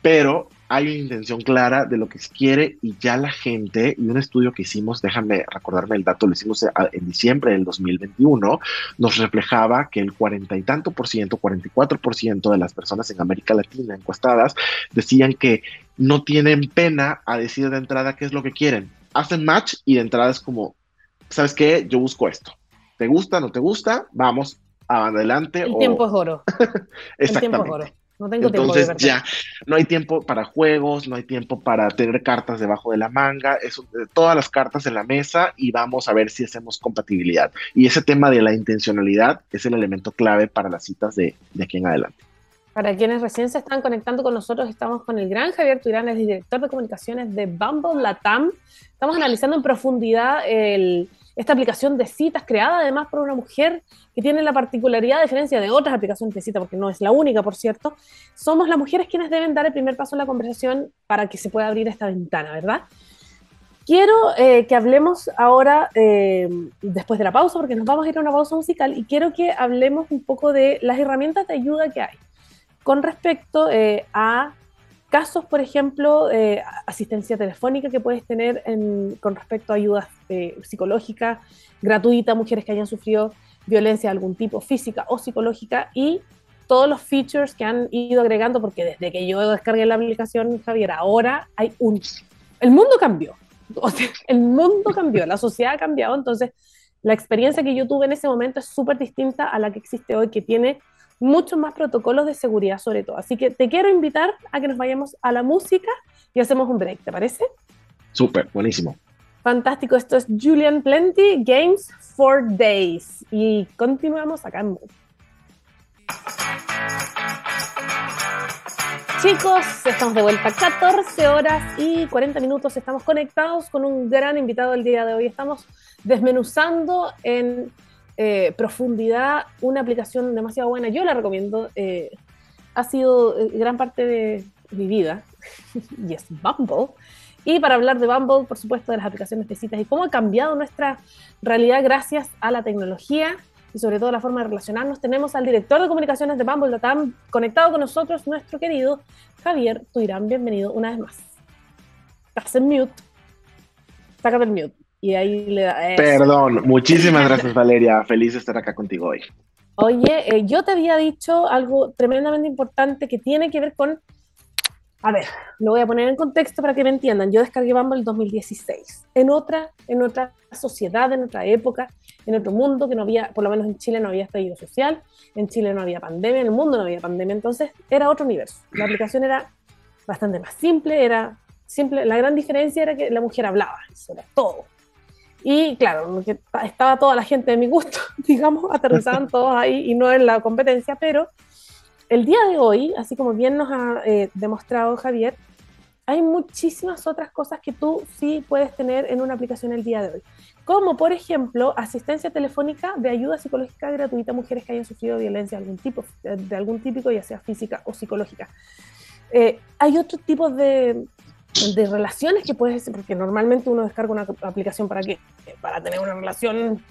Pero hay una intención clara de lo que se quiere y ya la gente, y un estudio que hicimos, déjame recordarme el dato, lo hicimos en diciembre del 2021, nos reflejaba que el cuarenta y tanto por ciento, 44 por ciento de las personas en América Latina encuestadas decían que no tienen pena a decir de entrada qué es lo que quieren. Hacen match y de entrada es como, ¿sabes qué? Yo busco esto. ¿Te gusta? ¿No te gusta? Vamos adelante. El tiempo es oro. [LAUGHS] El tiempo es oro. No tengo Entonces ya, no hay tiempo para juegos, no hay tiempo para tener cartas debajo de la manga, eso, todas las cartas en la mesa y vamos a ver si hacemos compatibilidad. Y ese tema de la intencionalidad es el elemento clave para las citas de, de aquí en adelante. Para quienes recién se están conectando con nosotros, estamos con el gran Javier Tuirán, el director de comunicaciones de Bumble Latam. Estamos analizando en profundidad el, esta aplicación de citas creada además por una mujer que tiene la particularidad, a diferencia de otras aplicaciones de citas, porque no es la única, por cierto, somos las mujeres quienes deben dar el primer paso en la conversación para que se pueda abrir esta ventana, ¿verdad? Quiero eh, que hablemos ahora, eh, después de la pausa, porque nos vamos a ir a una pausa musical, y quiero que hablemos un poco de las herramientas de ayuda que hay con respecto eh, a casos, por ejemplo, asistencia telefónica que puedes tener con respecto a ayuda eh, psicológica gratuita, mujeres que hayan sufrido violencia de algún tipo, física o psicológica, y todos los features que han ido agregando, porque desde que yo descargué la aplicación, Javier, ahora hay un... El mundo cambió, [LAUGHS] el mundo cambió, la sociedad ha cambiado, entonces la experiencia que yo tuve en ese momento es súper distinta a la que existe hoy, que tiene muchos más protocolos de seguridad sobre todo. Así que te quiero invitar a que nos vayamos a la música y hacemos un break, ¿te parece? Súper, buenísimo. Fantástico, esto es Julian Plenty, Games for Days. Y continuamos acá en Chicos, estamos de vuelta, 14 horas y 40 minutos, estamos conectados con un gran invitado el día de hoy. Estamos desmenuzando en eh, profundidad, una aplicación demasiado buena. Yo la recomiendo. Eh, ha sido eh, gran parte de mi vida. [LAUGHS] y es Bumble. Y para hablar de Bumble, por supuesto, de las aplicaciones de citas y cómo ha cambiado nuestra realidad gracias a la tecnología y sobre todo la forma de relacionarnos, tenemos al director de comunicaciones de Bumble Latam conectado con nosotros, nuestro querido Javier Tuirán. Bienvenido una vez más. Estás en mute. Sácate el mute. Y ahí le da. Perdón, [LAUGHS] muchísimas gracias, Valeria. Feliz de estar acá contigo hoy. Oye, eh, yo te había dicho algo tremendamente importante que tiene que ver con. A ver, lo voy a poner en contexto para que me entiendan. Yo descargué Bumble en 2016, en otra, en otra sociedad, en otra época, en otro mundo que no había, por lo menos en Chile no había estallido social, en Chile no había pandemia, en el mundo no había pandemia, entonces era otro universo. La aplicación era bastante más simple, era simple. La gran diferencia era que la mujer hablaba, eso era todo y claro, estaba toda la gente de mi gusto, [LAUGHS] digamos, aterrizaban [LAUGHS] todos ahí y no en la competencia, pero el día de hoy, así como bien nos ha eh, demostrado Javier, hay muchísimas otras cosas que tú sí puedes tener en una aplicación el día de hoy. Como por ejemplo, asistencia telefónica de ayuda psicológica gratuita a mujeres que hayan sufrido violencia de algún tipo, de algún típico, ya sea física o psicológica. Eh, hay otro tipo de, de relaciones que puedes, porque normalmente uno descarga una aplicación para qué? Para tener una relación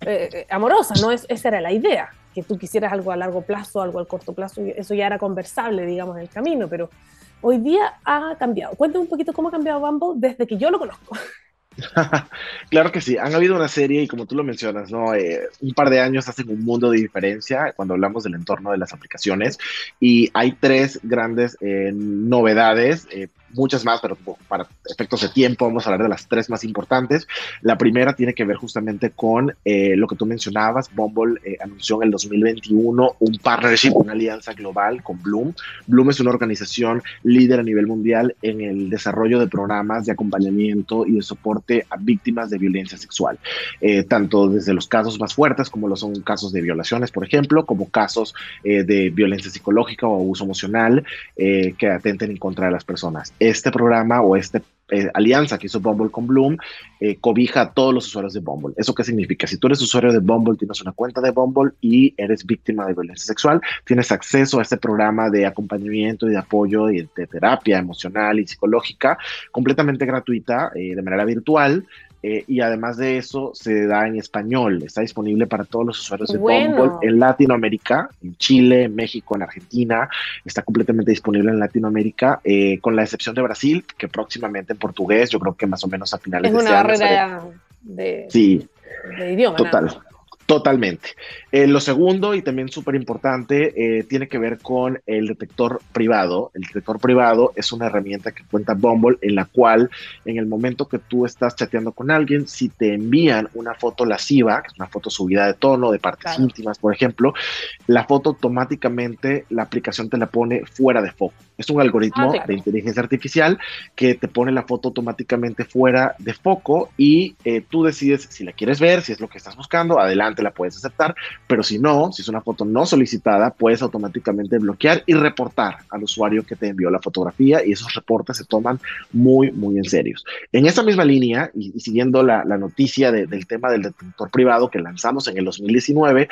eh, eh, amorosa, ¿no? Es, esa era la idea, que tú quisieras algo a largo plazo, algo a corto plazo, eso ya era conversable, digamos, en el camino, pero hoy día ha cambiado. Cuéntame un poquito cómo ha cambiado Bumble desde que yo lo conozco. [LAUGHS] claro que sí, han habido una serie y como tú lo mencionas, ¿no? Eh, un par de años hacen un mundo de diferencia cuando hablamos del entorno de las aplicaciones y hay tres grandes novedades muchas más, pero para efectos de tiempo vamos a hablar de las tres más importantes. La primera tiene que ver justamente con eh, lo que tú mencionabas. Bumble eh, anunció en el 2021 un partnership, una alianza global con Bloom. Bloom es una organización líder a nivel mundial en el desarrollo de programas de acompañamiento y de soporte a víctimas de violencia sexual, eh, tanto desde los casos más fuertes, como lo son casos de violaciones, por ejemplo, como casos de violencia psicológica o abuso emocional que atenten en contra de las personas. Este programa o este eh, alianza que hizo Bumble con Bloom eh, cobija a todos los usuarios de Bumble. ¿Eso qué significa? Si tú eres usuario de Bumble, tienes una cuenta de Bumble y eres víctima de violencia sexual, tienes acceso a este programa de acompañamiento y de apoyo y de terapia emocional y psicológica completamente gratuita, eh, de manera virtual, eh, y además de eso se da en español. Está disponible para todos los usuarios de Bumble en Latinoamérica, en Chile, en México, en Argentina. Está completamente disponible en Latinoamérica, eh, con la excepción de Brasil, que próximamente en portugués, yo creo que más o menos a finales de este año. Es una barrera de, sí, de idioma. Total. Totalmente. Eh, lo segundo, y también súper importante, eh, tiene que ver con el detector privado. El detector privado es una herramienta que cuenta Bumble en la cual en el momento que tú estás chateando con alguien, si te envían una foto lasciva, que es una foto subida de tono, de partes íntimas, por ejemplo, la foto automáticamente la aplicación te la pone fuera de foco. Es un algoritmo ah, de inteligencia artificial que te pone la foto automáticamente fuera de foco y eh, tú decides si la quieres ver, si es lo que estás buscando, adelante la puedes aceptar, pero si no, si es una foto no solicitada, puedes automáticamente bloquear y reportar al usuario que te envió la fotografía y esos reportes se toman muy, muy en serio. En esa misma línea y, siguiendo la, noticia del tema del detector privado que lanzamos en el 2019,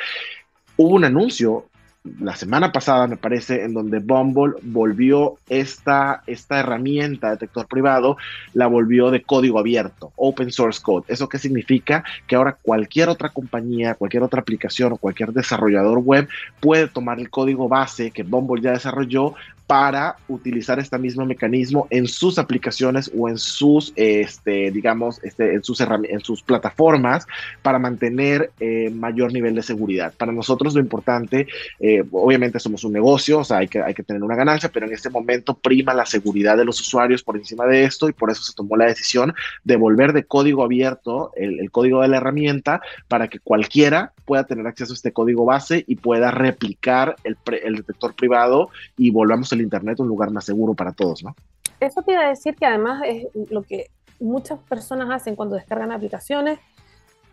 hubo un anuncio la semana pasada, me parece, en donde Bumble volvió esta, esta herramienta detector privado, la volvió de código abierto, open source code. ¿Eso qué significa? Que ahora cualquier otra compañía, cualquier otra aplicación o cualquier desarrollador web puede tomar el código base que Bumble ya desarrolló, para utilizar este mismo mecanismo en sus aplicaciones o en sus, este, digamos, este, en, sus en sus plataformas para mantener eh, mayor nivel de seguridad. Para nosotros lo importante, eh, obviamente somos un negocio, o sea, hay que, tener una ganancia, pero en este momento prima la seguridad de los usuarios por encima de esto y por eso se tomó la decisión de volver de código abierto el, el código de la herramienta para que cualquiera pueda tener acceso a este código base y pueda replicar el, el detector privado y volvamos a Internet un lugar más seguro para todos, ¿no? Eso te iba a decir que además es lo que muchas personas hacen cuando descargan aplicaciones,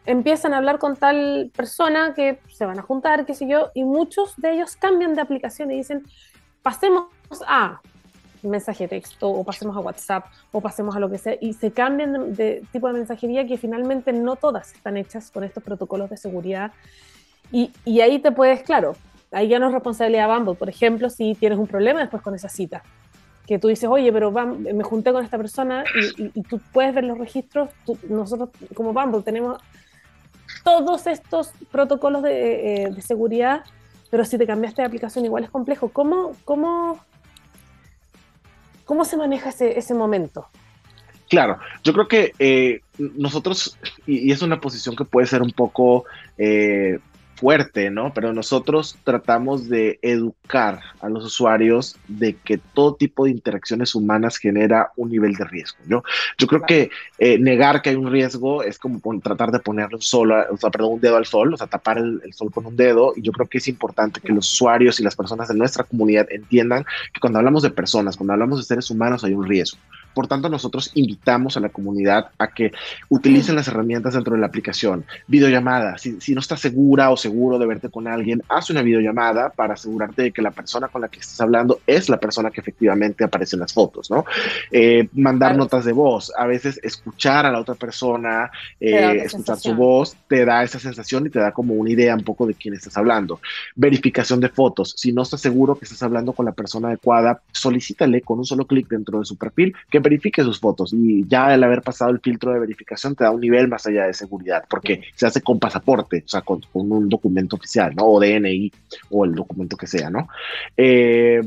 empiezan a hablar con tal persona que se van a juntar, qué sé yo, y muchos de ellos cambian de aplicación y dicen, pasemos a mensaje de texto o pasemos a WhatsApp o pasemos a lo que sea y se cambian de, tipo de mensajería que finalmente no todas están hechas con estos protocolos de seguridad y, y ahí te puedes, claro, ahí ya no es responsabilidad de Bumble. Por ejemplo, si tienes un problema después con esa cita, que tú dices, oye, pero me junté con esta persona y, tú puedes ver los registros, nosotros como Bumble tenemos todos estos protocolos eh, de, seguridad, pero si te cambiaste de aplicación igual es complejo. ¿Cómo, cómo, cómo se maneja ese, ese momento? Claro, yo creo que eh, nosotros, y, es una posición que puede ser un poco eh, fuerte, ¿no? Pero nosotros tratamos de educar a los usuarios de que todo tipo de interacciones humanas genera un nivel de riesgo, ¿no? Yo creo que eh, negar que hay un riesgo es como tratar de ponerle un sol, o sea, perdón, un dedo al sol, o sea, tapar el, el, sol con un dedo. Y yo creo que es importante que los usuarios y las personas de nuestra comunidad entiendan que cuando hablamos de personas, cuando hablamos de seres humanos, hay un riesgo. Por tanto, nosotros invitamos a la comunidad a que utilicen las herramientas dentro de la aplicación. Videollamada, si, si no estás segura o seguro de verte con alguien, haz una videollamada para asegurarte de que la persona con la que estás hablando es la persona que efectivamente aparece en las fotos, ¿no? Eh, mandar notas de voz, a veces escuchar a la otra persona, eh, escuchar su voz, te da esa sensación y te da como una idea un poco de quién estás hablando. Verificación de fotos, si no estás seguro que estás hablando con la persona adecuada, solicítale con un solo clic dentro de su perfil que verifique sus fotos y ya el haber pasado el filtro de verificación te da un nivel más allá de seguridad, porque se hace con pasaporte, o sea, con, un documento oficial, ¿no? O DNI o el documento que sea, ¿no? Eh,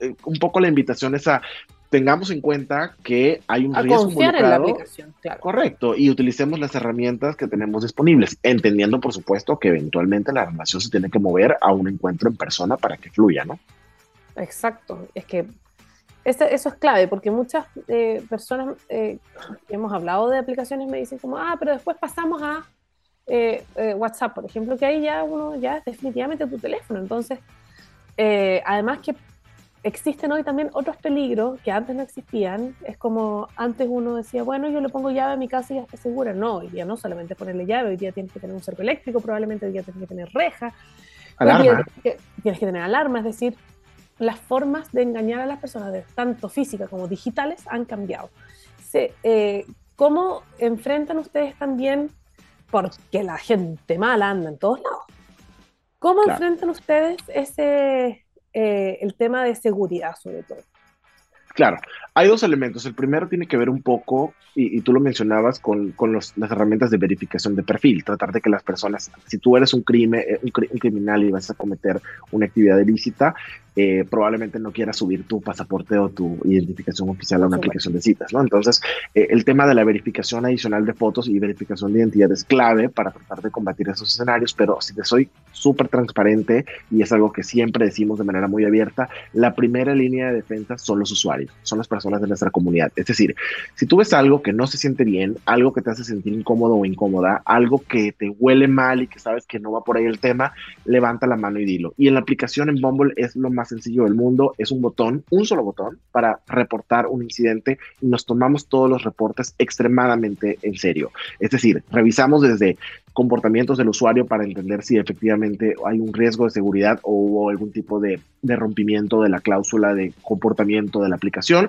eh, un poco la invitación es a tengamos en cuenta que hay un riesgo en la aplicación, claro. Correcto, y utilicemos las herramientas que tenemos disponibles, entendiendo, por supuesto, que eventualmente la relación se tiene que mover a un encuentro en persona para que fluya, ¿no? Exacto, es que eso, es clave, porque muchas eh, personas que hemos hablado de aplicaciones me dicen como, ah, pero después pasamos a WhatsApp, por ejemplo, que ahí ya uno ya es definitivamente tu teléfono. Entonces, además que existen hoy también otros peligros que antes no existían. Es como antes uno decía, bueno, yo le pongo llave a mi casa y ya está segura. No, hoy día no solamente ponerle llave, hoy día tienes que tener un cerco eléctrico, probablemente hoy día tienes que tener reja. Alarma. Tienes que, tener alarma, es decir, las formas de engañar a las personas, tanto físicas como digitales, han cambiado. Eh, ¿Cómo enfrentan ustedes también, porque la gente mala anda en todos lados, ¿cómo enfrentan ustedes ese, eh, el tema de seguridad sobre todo. Claro, hay dos elementos. El primero tiene que ver un poco, y, tú lo mencionabas, con, las herramientas de verificación de perfil. Tratar de que las personas, si tú eres un, crimen, eh, un, criminal y vas a cometer una actividad ilícita, eh, probablemente no quieras subir tu pasaporte o tu identificación oficial a una aplicación de citas, ¿no? Entonces, eh, el tema de la verificación adicional de fotos y verificación de identidad es clave para tratar de combatir esos escenarios, pero si te soy súper transparente y es algo que siempre decimos de manera muy abierta, la primera línea de defensa son los usuarios, son las personas de nuestra comunidad. Es decir, si tú ves algo que no se siente bien, algo que te hace sentir incómodo o incómoda, algo que te huele mal y que sabes que no va por ahí el tema, levanta la mano y dilo. Y en la aplicación en Bumble es lo más sencillo del mundo, es un botón, un solo botón para reportar un incidente y nos tomamos todos los reportes extremadamente en serio. Es decir, revisamos desde comportamientos del usuario para entender si efectivamente hay un riesgo de seguridad o hubo algún tipo de, de rompimiento de la cláusula de comportamiento de la aplicación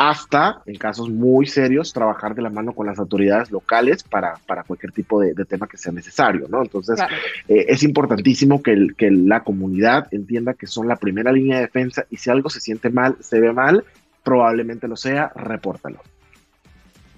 hasta, en casos muy serios, trabajar de la mano con las autoridades locales para, para cualquier tipo de, tema que sea necesario, ¿no? Entonces, eh, es importantísimo que, el, que la comunidad entienda que son la primera línea de defensa y si algo se siente mal, se ve mal, probablemente lo sea, repórtalo.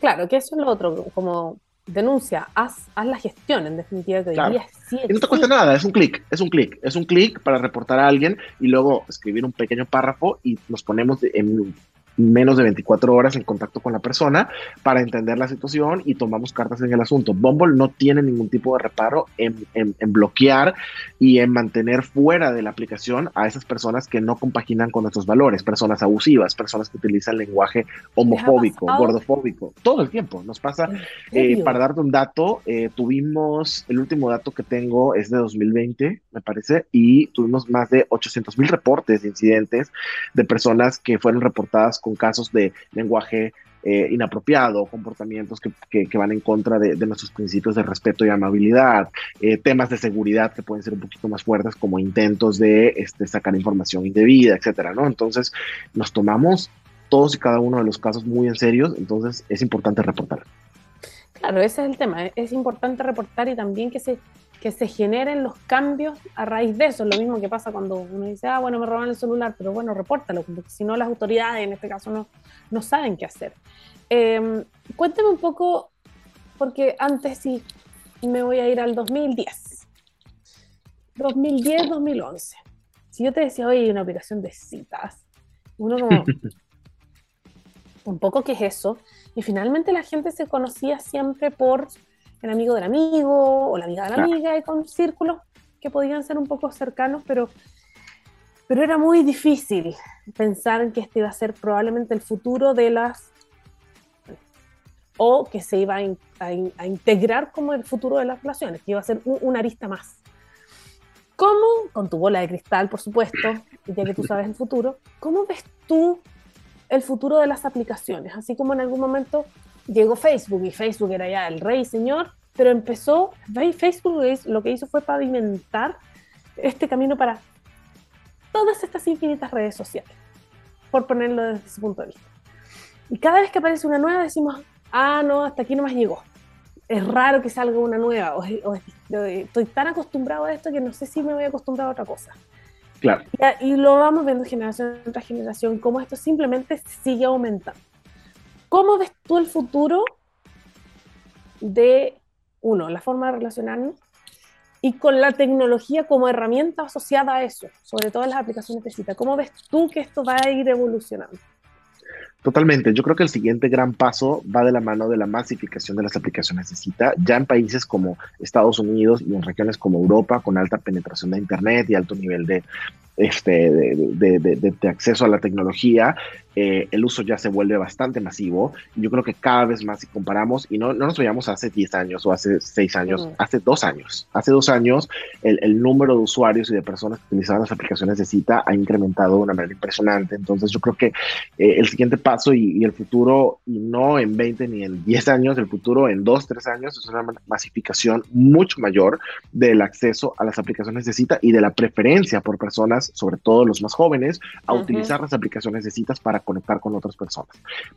Claro, que eso es lo otro, como denuncia, haz, haz la gestión, en definitiva, que claro. y no te cuesta nada, es un clic, es un clic, es un clic para reportar a alguien y luego escribir un pequeño párrafo y nos ponemos en menos de 24 horas en contacto con la persona para entender la situación y tomamos cartas en el asunto. Bumble no tiene ningún tipo de reparo en, bloquear y en mantener fuera de la aplicación a esas personas que no compaginan con nuestros valores, personas abusivas, personas que utilizan lenguaje homofóbico, gordofóbico, todo el tiempo. Nos pasa, eh, para darte un dato, eh, tuvimos, el último dato que tengo es de 2020, me parece, y tuvimos más de 800 mil reportes de incidentes de personas que fueron reportadas con casos de lenguaje eh, inapropiado, comportamientos que, van en contra de, nuestros principios de respeto y amabilidad, eh, temas de seguridad que pueden ser un poquito más fuertes como intentos de este, sacar información indebida, etcétera. Entonces, nos tomamos todos y cada uno de los casos muy en serio, entonces es importante reportar. Claro, ese es el tema, es importante reportar y también que se que se generen los cambios a raíz de eso. Es lo mismo que pasa cuando uno dice, ah, bueno, me roban el celular, pero bueno, repórtalo, porque si no las autoridades en este caso no, no saben qué hacer. Eh, cuéntame un poco, porque antes sí me voy a ir al 2010. 2010-2011. Si yo te decía, oye, hay una aplicación de citas, uno como, [LAUGHS] un poco qué es eso, y finalmente la gente se conocía siempre por el amigo del amigo o la amiga de la amiga, y con círculos que podían ser un poco cercanos, pero, pero era muy difícil pensar en que este iba a ser probablemente el futuro de las o que se iba a, integrar como el futuro de las relaciones, que iba a ser una arista más. ¿Cómo, con tu bola de cristal, por supuesto, ya que tú sabes el futuro, cómo ves tú el futuro de las aplicaciones? Así como en algún momento llegó Facebook y Facebook era ya el rey señor, pero empezó, Facebook lo que hizo fue pavimentar este camino para todas estas infinitas redes sociales, por ponerlo desde ese punto de vista. Y cada vez que aparece una nueva decimos, ah, no, hasta aquí nomás llegó. Es raro que salga una nueva, o, estoy tan acostumbrado a esto que no sé si me voy a acostumbrar a otra cosa. Claro. Y, y lo vamos viendo generación tras generación, cómo esto simplemente sigue aumentando. ¿Cómo ves tú el futuro de, uno, la forma de relacionarnos y con la tecnología como herramienta asociada a eso, sobre todo las aplicaciones de cita? ¿Cómo ves tú que esto va a ir evolucionando? Totalmente. Yo creo que el siguiente gran paso va de la mano de la masificación de las aplicaciones de cita. Ya en países como Estados Unidos y en regiones como Europa, con alta penetración de Internet y alto nivel de, este, de, acceso a la tecnología, eh, el uso ya se vuelve bastante masivo. Yo creo que cada vez más si comparamos, y no, no nos veíamos hace 10 años o hace 6 años, hace 2 años. Hace 2 años el, el, número de usuarios y de personas que utilizaban las aplicaciones de cita ha incrementado de una manera impresionante. Entonces yo creo que eh, el siguiente paso y, y, el futuro, y no en 20 ni en 10 años, el futuro en 2, 3 años es una masificación mucho mayor del acceso a las aplicaciones de cita y de la preferencia por personas, sobre todo los más jóvenes, a utilizar las aplicaciones de citas para conectar con otras personas.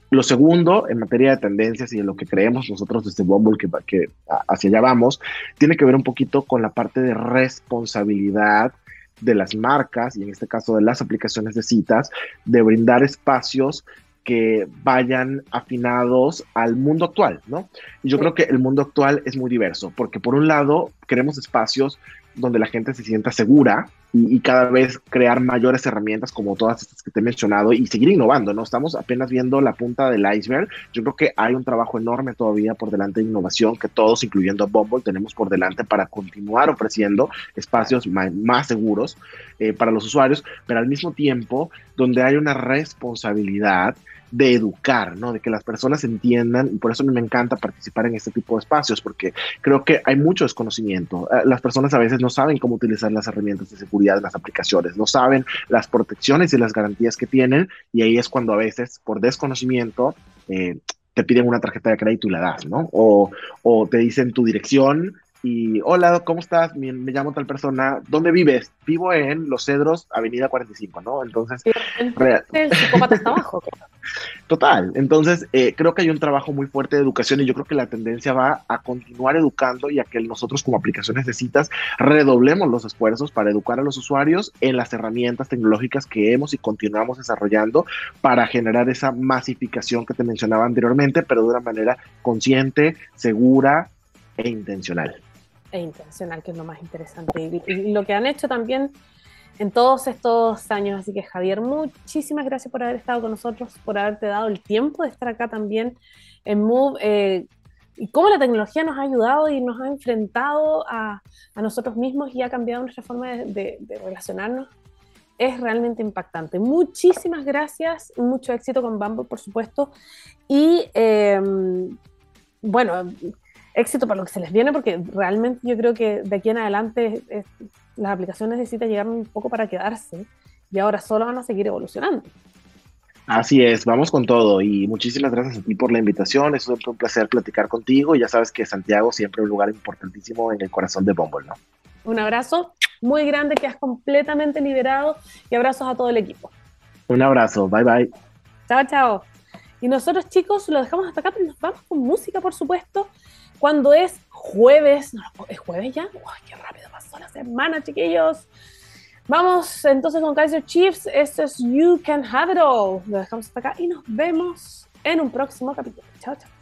Lo segundo, en materia de tendencias y en lo que creemos nosotros desde Bumble, que, que hacia allá vamos, tiene que ver un poquito con la parte de responsabilidad de las marcas y en este caso de las aplicaciones de citas, de brindar espacios que vayan afinados al mundo actual, ¿no? Y yo creo que el mundo actual es muy diverso, porque por un lado queremos espacios donde la gente se sienta segura y, cada vez crear mayores herramientas como todas estas que te he mencionado y seguir innovando, ¿no? Estamos apenas viendo la punta del iceberg. Yo creo que hay un trabajo enorme todavía por delante de innovación que todos, incluyendo Bumble, tenemos por delante para continuar ofreciendo espacios más, seguros eh, para los usuarios, pero al mismo tiempo donde hay una responsabilidad de educar, ¿no? De que las personas entiendan, y por eso a me encanta participar en este tipo de espacios, porque creo que hay mucho desconocimiento. Eh, las personas a veces no saben cómo utilizar las herramientas de seguridad las aplicaciones, no saben las protecciones y las garantías que tienen, y ahí es cuando a veces, por desconocimiento, eh, te piden una tarjeta de crédito y la das, ¿no? O te dicen tu dirección y hola, ¿cómo estás? Me, llamo tal persona, ¿dónde vives? Vivo en Los Cedros, Avenida 45, ¿no? Entonces, el psicópata está abajo. [LAUGHS] Total, entonces eh, creo que hay un trabajo muy fuerte de educación y yo creo que la tendencia va a continuar educando y a que nosotros como aplicaciones de citas redoblemos los esfuerzos para educar a los usuarios en las herramientas tecnológicas que hemos y continuamos desarrollando para generar esa masificación que te mencionaba anteriormente, pero de una manera consciente, segura e intencional e intencional, que es lo más interesante. Y, lo que han hecho también en todos estos años. Así que Javier, muchísimas gracias por haber estado con nosotros, por haberte dado el tiempo de estar acá también en Move. Eh, y cómo la tecnología nos ha ayudado y nos ha enfrentado a, a nosotros mismos y ha cambiado nuestra forma de, relacionarnos es realmente impactante. Muchísimas gracias, mucho éxito con Bumble, por supuesto. Y eh, bueno, éxito para lo que se les viene, porque realmente yo creo que de aquí en adelante las aplicaciones necesitan llegar un poco para quedarse y ahora solo van a seguir evolucionando. Así es, vamos con todo y muchísimas gracias a ti por la invitación, es un placer platicar contigo y ya sabes que Santiago siempre es un lugar importantísimo en el corazón de Bumble, ¿no? Un abrazo muy grande, que has completamente liberado y abrazos a todo el equipo. Un abrazo, bye bye. Chao, chao. Y nosotros chicos lo dejamos hasta acá, pero nos vamos con música, por supuesto cuando es jueves. ¿Es jueves ya? ¡Uy, qué rápido pasó la semana, chiquillos! Vamos entonces con Kaiser Chiefs. Esto es You Can Have It All. Lo dejamos hasta acá y nos vemos en un próximo capítulo. Chao, chao.